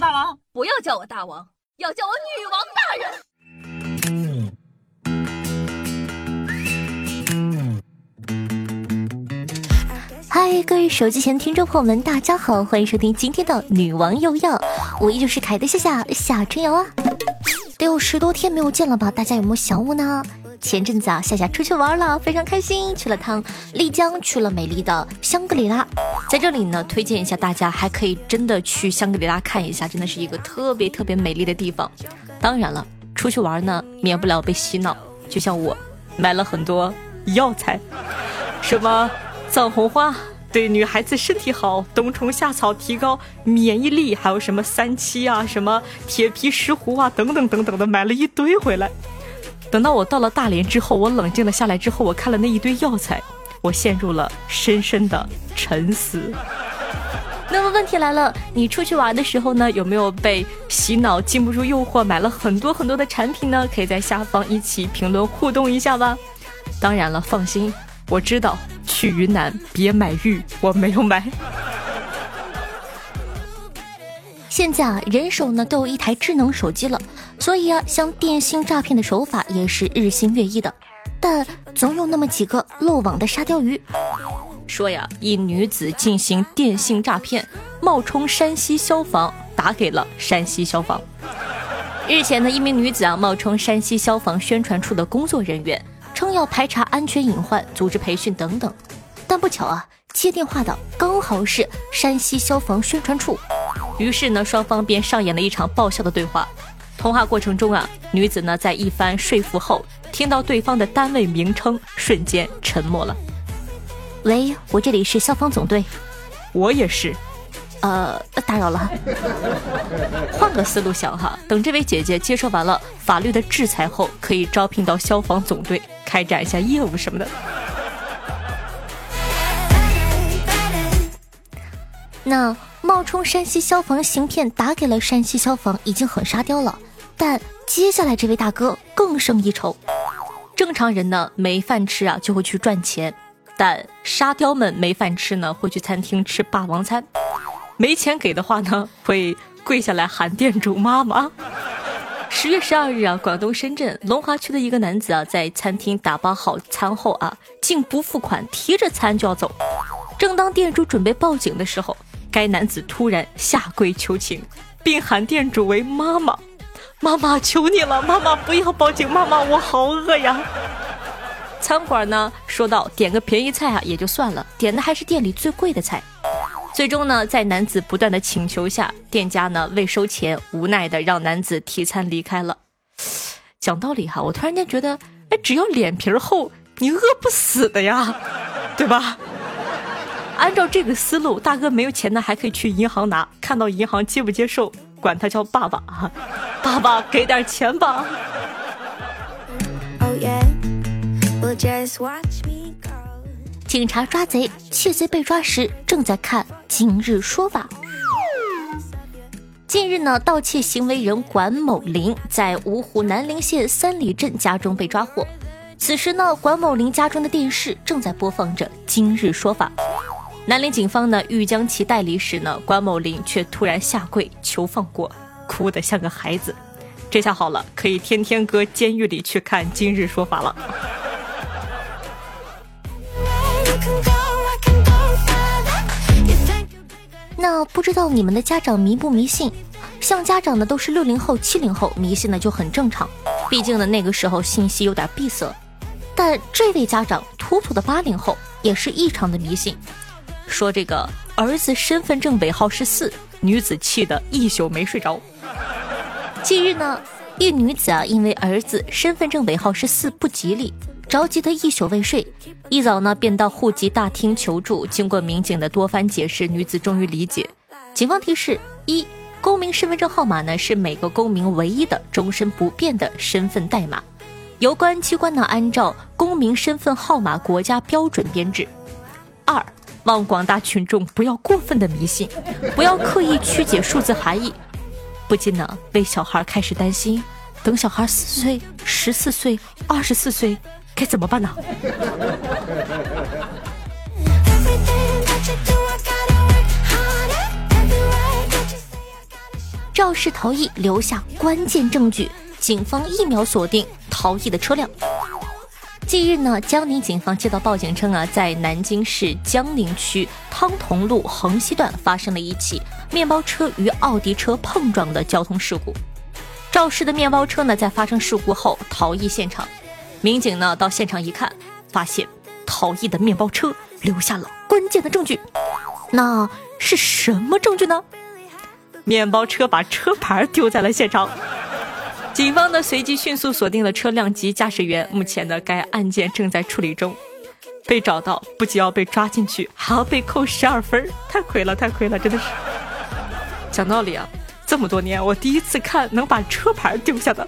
大王，不要叫我大王，要叫我女王大人。嗨，各位手机前听众朋友们，大家好，欢迎收听今天的女王又要，我依旧是凯的夏夏夏春瑶啊，得有十多天没有见了吧？大家有没有想我呢？前阵子啊，夏夏出去玩了，非常开心，去了趟丽江，去了美丽的香格里拉。在这里呢，推荐一下大家，还可以真的去香格里拉看一下，真的是一个特别特别美丽的地方。当然了，出去玩呢，免不了被洗脑，就像我买了很多药材，什么藏红花对女孩子身体好，冬虫夏草提高免疫力，还有什么三七啊，什么铁皮石斛啊，等等等等的，买了一堆回来。等到我到了大连之后，我冷静了下来之后，我看了那一堆药材，我陷入了深深的沉思。那么问题来了，你出去玩的时候呢，有没有被洗脑、禁不住诱惑，买了很多很多的产品呢？可以在下方一起评论互动一下吧。当然了，放心，我知道去云南别买玉，我没有买。现在啊，人手呢都有一台智能手机了，所以啊，像电信诈骗的手法也是日新月异的。但总有那么几个漏网的沙雕鱼。说呀，一女子进行电信诈骗，冒充山西消防打给了山西消防。日前呢，一名女子啊，冒充山西消防宣传处的工作人员，称要排查安全隐患、组织培训等等。但不巧啊，接电话的刚好是山西消防宣传处。于是呢，双方便上演了一场爆笑的对话。通话过程中啊，女子呢在一番说服后，听到对方的单位名称，瞬间沉默了。喂，我这里是消防总队。我也是。呃，打扰了。换个思路想哈，等这位姐姐接受完了法律的制裁后，可以招聘到消防总队，开展一下业务什么的。那。冒充山西消防行骗打给了山西消防，已经很沙雕了。但接下来这位大哥更胜一筹。正常人呢没饭吃啊就会去赚钱，但沙雕们没饭吃呢会去餐厅吃霸王餐，没钱给的话呢会跪下来喊店主妈妈。十月十二日啊，广东深圳龙华区的一个男子啊在餐厅打包好餐后啊竟不付款，提着餐就要走。正当店主准备报警的时候。该男子突然下跪求情，并喊店主为妈妈，妈妈求你了，妈妈不要报警，妈妈我好饿呀。餐馆呢说到点个便宜菜啊也就算了，点的还是店里最贵的菜。最终呢，在男子不断的请求下，店家呢未收钱，无奈的让男子提餐离开了。讲道理哈，我突然间觉得，哎，只要脸皮厚，你饿不死的呀，对吧？按照这个思路，大哥没有钱呢，还可以去银行拿。看到银行接不接受，管他叫爸爸啊，爸爸给点钱吧。警察抓贼，窃贼被抓时正在看今日说法。近日呢，盗窃行为人管某林在芜湖南陵县三里镇家中被抓获。此时呢，管某林家中的电视正在播放着今日说法。南陵警方呢欲将其带离时呢，关某林却突然下跪求放过，哭得像个孩子。这下好了，可以天天搁监狱里去看《今日说法》了。那不知道你们的家长迷不迷信？像家长呢都是六零后、七零后，迷信呢就很正常。毕竟呢那个时候信息有点闭塞。但这位家长土土的八零后，也是异常的迷信。说这个儿子身份证尾号是四，女子气得一宿没睡着。近日呢，一女子啊，因为儿子身份证尾号是四不吉利，着急得一宿未睡，一早呢便到户籍大厅求助。经过民警的多番解释，女子终于理解。警方提示：一，公民身份证号码呢是每个公民唯一的、终身不变的身份代码，有关机关呢按照公民身份号码国家标准编制。二。望广大群众不要过分的迷信，不要刻意曲解数字含义，不禁呢为小孩开始担心，等小孩四岁、十四岁、二十四岁该怎么办呢？肇事逃逸留下关键证据，警方一秒锁定逃逸的车辆。近日呢，江宁警方接到报警称啊，在南京市江宁区汤同路横西段发生了一起面包车与奥迪车碰撞的交通事故。肇事的面包车呢，在发生事故后逃逸现场。民警呢，到现场一看，发现逃逸的面包车留下了关键的证据。那是什么证据呢？面包车把车牌丢在了现场。警方呢随即迅速锁定了车辆及驾驶员，目前呢该案件正在处理中。被找到不仅要被抓进去，还要被扣十二分，太亏了，太亏了，真的是。讲道理啊，这么多年我第一次看能把车牌丢下的。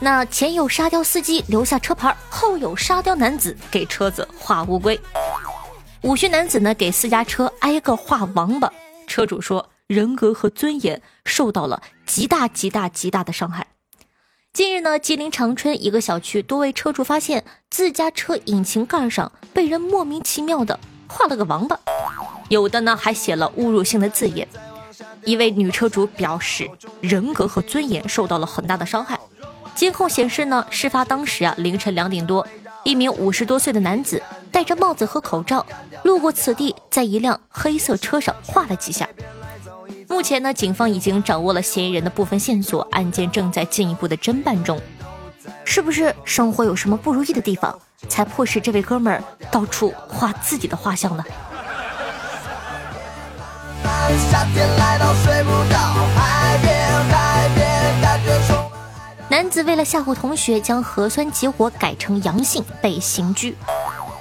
那前有沙雕司机留下车牌，后有沙雕男子给车子画乌龟。五旬男子呢给私家车挨个画王八。车主说：“人格和尊严受到了极大、极大、极大的伤害。”近日呢，吉林长春一个小区多位车主发现自家车引擎盖上被人莫名其妙的画了个王八，有的呢还写了侮辱性的字眼。一位女车主表示，人格和尊严受到了很大的伤害。监控显示呢，事发当时啊凌晨两点多，一名五十多岁的男子戴着帽子和口罩。路过此地，在一辆黑色车上画了几下。目前呢，警方已经掌握了嫌疑人的部分线索，案件正在进一步的侦办中。是不是生活有什么不如意的地方，才迫使这位哥们儿到处画自己的画像呢？男子为了吓唬同学，将核酸结果改成阳性，被刑拘。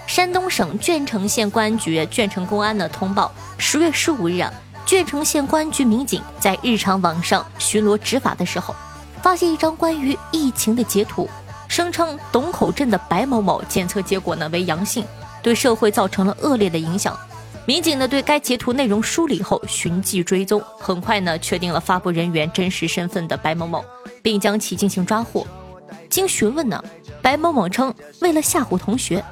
山东省鄄城县公安局鄄城公安的通报，十月十五日啊，鄄城县公安局民警在日常网上巡逻执法的时候，发现一张关于疫情的截图，声称董口镇的白某某检测结果呢为阳性，对社会造成了恶劣的影响。民警呢对该截图内容梳理后，循迹追踪，很快呢确定了发布人员真实身份的白某某，并将其进行抓获。经询问呢，白某某称为了吓唬同学。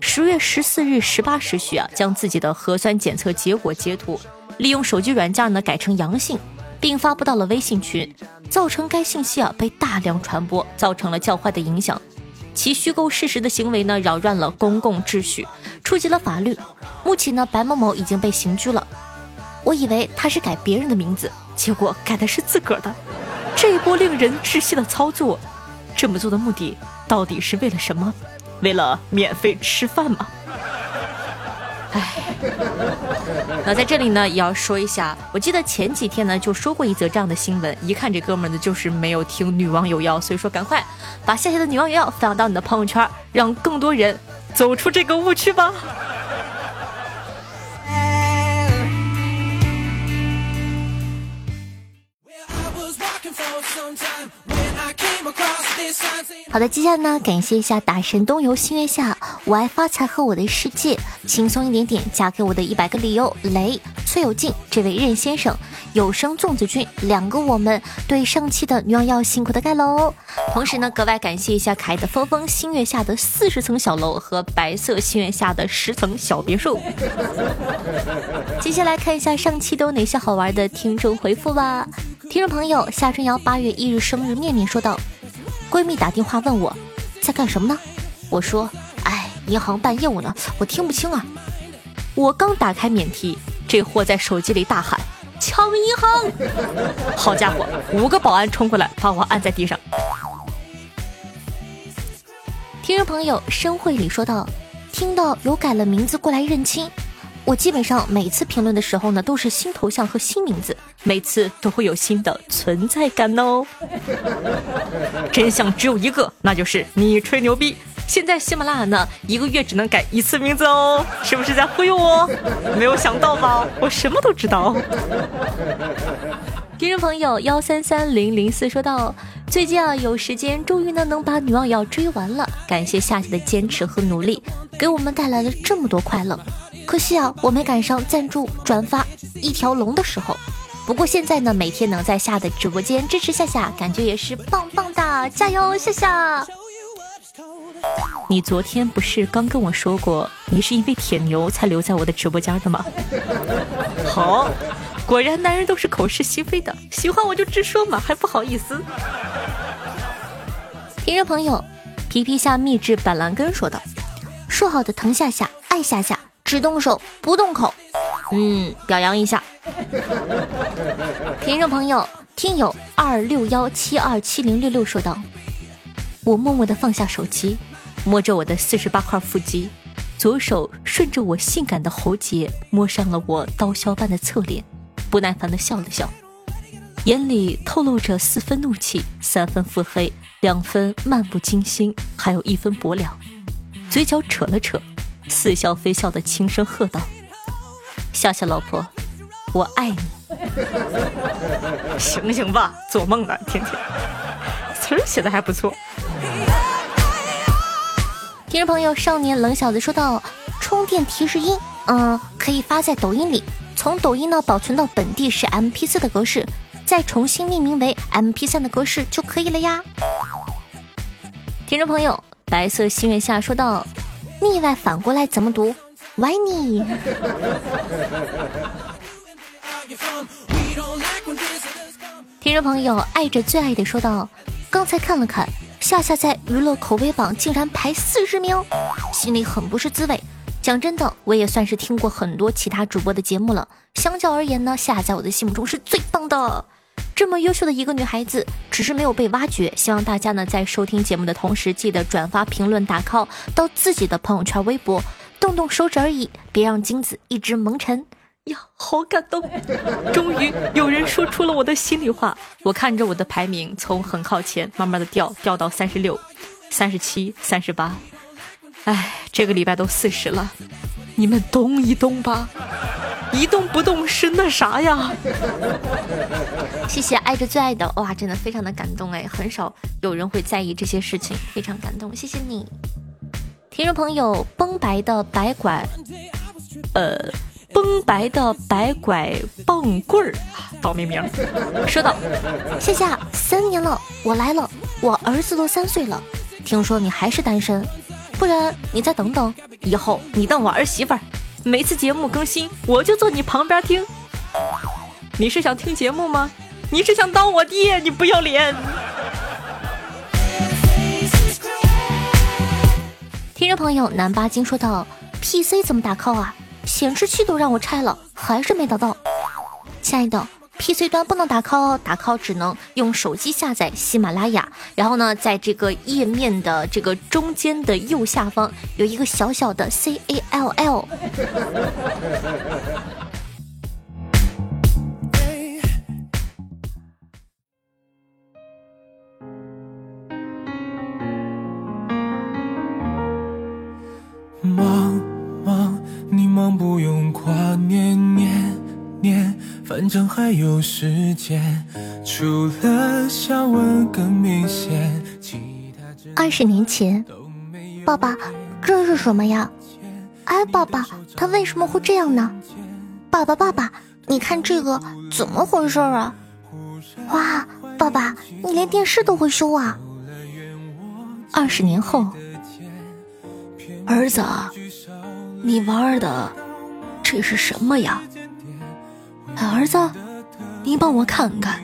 十月十四日十八时许啊，将自己的核酸检测结果截图，利用手机软件呢改成阳性，并发布到了微信群，造成该信息啊被大量传播，造成了较坏的影响。其虚构事实的行为呢，扰乱了公共秩序，触及了法律。目前呢，白某某已经被刑拘了。我以为他是改别人的名字，结果改的是自个儿的。这一波令人窒息的操作，这么做的目的到底是为了什么？为了免费吃饭吗？哎，那在这里呢，也要说一下，我记得前几天呢就说过一则这样的新闻，一看这哥们呢就是没有听女网友要，所以说赶快把夏夏的女网友要分享到你的朋友圈，让更多人走出这个误区吧。好的，接下来呢，感谢一下大神东游星月下，我爱发财和我的世界，轻松一点点，嫁给我的一百个理由，雷崔有静，这位任先生，有声粽子君，两个我们对上期的女王要辛苦的盖楼，同时呢，格外感谢一下可爱的峰峰星月下的四十层小楼和白色星月下的十层小别墅。接下来看一下上期都有哪些好玩的听众回复吧。听众朋友夏春瑶八月一日生日面面说道。闺蜜打电话问我在干什么呢？我说：“哎，银行办业务呢，我听不清啊。”我刚打开免提，这货在手机里大喊：“抢银行！”好家伙，五个保安冲过来把我按在地上。听众朋友申慧里说道：“听到有改了名字过来认亲。”我基本上每次评论的时候呢，都是新头像和新名字，每次都会有新的存在感哦。真相只有一个，那就是你吹牛逼。现在喜马拉雅呢，一个月只能改一次名字哦，是不是在忽悠我？没有想到吧？我什么都知道。听众朋友幺三三零零四说道：“最近啊有时间，终于呢能把女王要追完了，感谢夏夏的坚持和努力，给我们带来了这么多快乐。可惜啊，我没赶上赞助转发一条龙的时候。不过现在呢，每天能在夏的直播间支持夏夏，感觉也是棒棒的，加油，夏夏！你昨天不是刚跟我说过，你是因为铁牛才留在我的直播间的吗？好，果然男人都是口是心非的，喜欢我就直说嘛，还不好意思。听众朋友，皮皮虾秘制板蓝根说道：“说好的疼夏夏，爱下下，只动手不动口。”嗯，表扬一下。听众朋友，听友二六幺七二七零六六说道：“我默默的放下手机。”摸着我的四十八块腹肌，左手顺着我性感的喉结摸上了我刀削般的侧脸，不耐烦的笑了笑，眼里透露着四分怒气，三分腹黑，两分漫不经心，还有一分薄凉。嘴角扯了扯，似笑非笑的轻声喝道：“笑笑老婆，我爱你。”醒醒吧，做梦呢，天天。词儿写的还不错。听众朋友，少年冷小子说到充电提示音，嗯，可以发在抖音里，从抖音呢保存到本地是 M P 四的格式，再重新命名为 M P 三的格式就可以了呀。听众朋友，白色心月下说到腻歪反过来怎么读？歪你。听众朋友，爱着最爱的说道，刚才看了看。夏夏在娱乐口碑榜竟然排四十名，心里很不是滋味。讲真的，我也算是听过很多其他主播的节目了，相较而言呢，夏夏在我的心目中是最棒的。这么优秀的一个女孩子，只是没有被挖掘。希望大家呢在收听节目的同时，记得转发、评论、打 call 到自己的朋友圈、微博，动动手指而已，别让金子一直蒙尘。呀，好感动！终于有人说出了我的心里话。我看着我的排名从很靠前，慢慢的掉，掉到三十六、三十七、三十八。哎，这个礼拜都四十了，你们动一动吧，一动不动是那啥呀？谢谢爱着最爱的，哇，真的非常的感动哎，很少有人会在意这些事情，非常感动，谢谢你。听众朋友，崩白的白拐，呃。崩白的白拐棒棍儿，倒霉名。说道：“夏夏，三年了，我来了，我儿子都三岁了，听说你还是单身，不然你再等等，以后你当我儿媳妇儿，每次节目更新我就坐你旁边听。你是想听节目吗？你是想当我爹？你不要脸！”听众朋友南巴金说道：“PC 怎么打 call 啊？”显示器都让我拆了，还是没打到。亲爱的，PC 端不能打 call 哦，打 call 只能用手机下载喜马拉雅。然后呢，在这个页面的这个中间的右下方有一个小小的 C A L L。反正还有时间。除了笑纹更明显，二十年前，爸爸，这是什么呀？哎，爸爸，他为什么会这样呢？爸爸，爸爸，你看这个怎么回事啊？哇，爸爸，你连电视都会修啊？二十年后，儿子。你玩的这是什么呀，儿子？你帮我看看，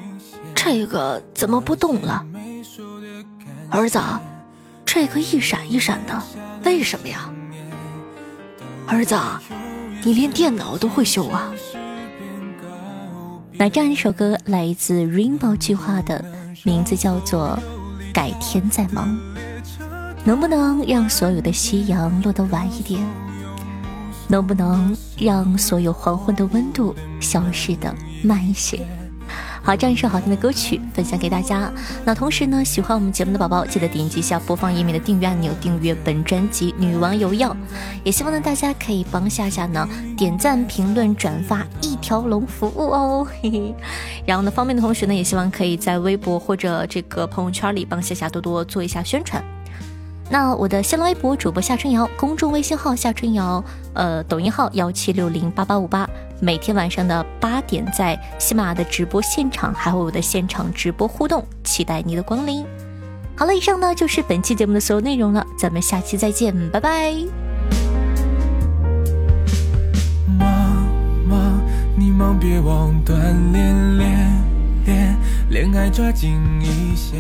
这个怎么不动了？儿子，这个一闪一闪的，为什么呀？儿子，你连电脑都会修啊？那这样一首歌来自 Rainbow 计划的，名字叫做《改天再忙》，能不能让所有的夕阳落得晚一点？能不能让所有黄昏的温度消失的慢一些？好，这样一首好听的歌曲分享给大家。那同时呢，喜欢我们节目的宝宝，记得点击一下播放页面的订阅按钮，订阅本专辑《女王有药》。也希望呢，大家可以帮夏夏呢点赞、评论、转发一条龙服务哦。嘿嘿。然后呢，方便的同学呢，也希望可以在微博或者这个朋友圈里帮夏夏多多做一下宣传。那我的新浪微博主播夏春瑶公众微信号夏春瑶呃抖音号幺七六零八八五八每天晚上的八点在喜马拉雅的直播现场还会有我的现场直播互动期待你的光临。好了以上呢就是本期节目的所有内容了咱们下期再见拜拜。妈妈你忙别忘锻炼恋恋恋爱抓紧一些